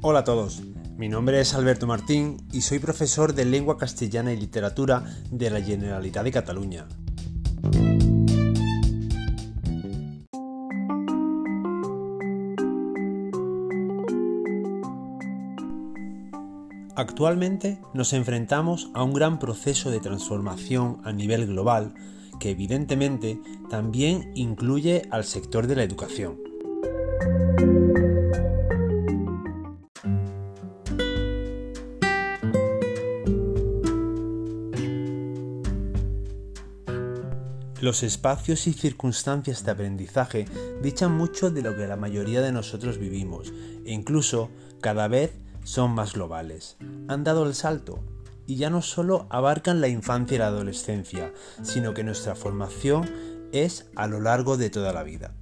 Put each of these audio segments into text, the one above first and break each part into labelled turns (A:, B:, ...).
A: Hola a todos, mi nombre es Alberto Martín y soy profesor de Lengua Castellana y Literatura de la Generalitat de Cataluña. Actualmente nos enfrentamos a un gran proceso de transformación a nivel global que evidentemente también incluye al sector de la educación. Los espacios y circunstancias de aprendizaje dichan mucho de lo que la mayoría de nosotros vivimos e incluso cada vez son más globales. Han dado el salto y ya no solo abarcan la infancia y la adolescencia, sino que nuestra formación es a lo largo de toda la vida.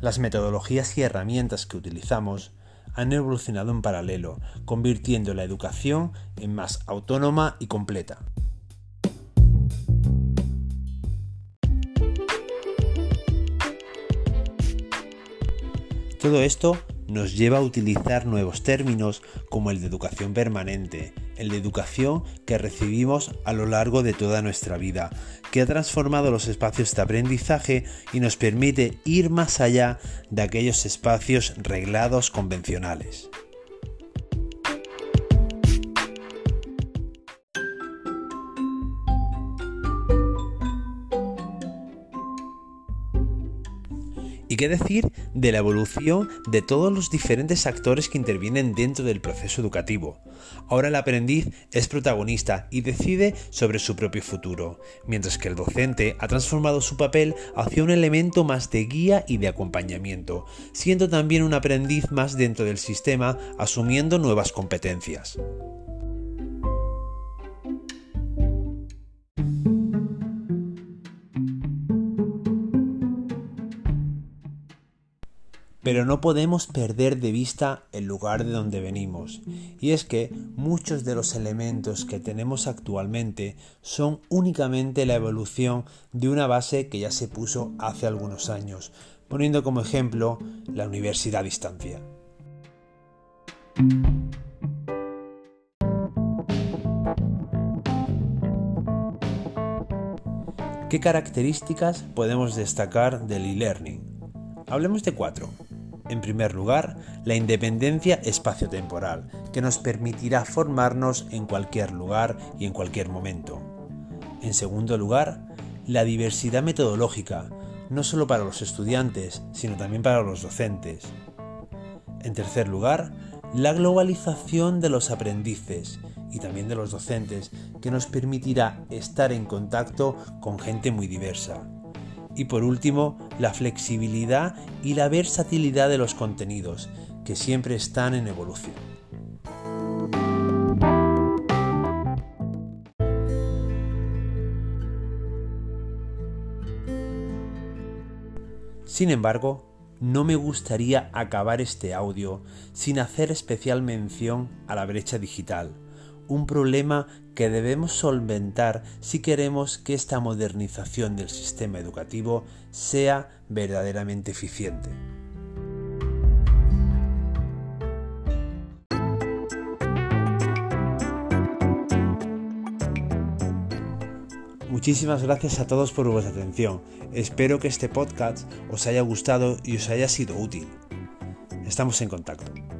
A: Las metodologías y herramientas que utilizamos han evolucionado en paralelo, convirtiendo la educación en más autónoma y completa. Todo esto nos lleva a utilizar nuevos términos como el de educación permanente, el de educación que recibimos a lo largo de toda nuestra vida, que ha transformado los espacios de aprendizaje y nos permite ir más allá de aquellos espacios reglados convencionales. ¿Y qué decir de la evolución de todos los diferentes actores que intervienen dentro del proceso educativo? Ahora el aprendiz es protagonista y decide sobre su propio futuro, mientras que el docente ha transformado su papel hacia un elemento más de guía y de acompañamiento, siendo también un aprendiz más dentro del sistema, asumiendo nuevas competencias. Pero no podemos perder de vista el lugar de donde venimos, y es que muchos de los elementos que tenemos actualmente son únicamente la evolución de una base que ya se puso hace algunos años, poniendo como ejemplo la universidad a distancia. ¿Qué características podemos destacar del e-learning? Hablemos de cuatro. En primer lugar, la independencia espaciotemporal, que nos permitirá formarnos en cualquier lugar y en cualquier momento. En segundo lugar, la diversidad metodológica, no solo para los estudiantes, sino también para los docentes. En tercer lugar, la globalización de los aprendices y también de los docentes, que nos permitirá estar en contacto con gente muy diversa. Y por último, la flexibilidad y la versatilidad de los contenidos, que siempre están en evolución. Sin embargo, no me gustaría acabar este audio sin hacer especial mención a la brecha digital, un problema que debemos solventar si queremos que esta modernización del sistema educativo sea verdaderamente eficiente. Muchísimas gracias a todos por vuestra atención. Espero que este podcast os haya gustado y os haya sido útil. Estamos en contacto.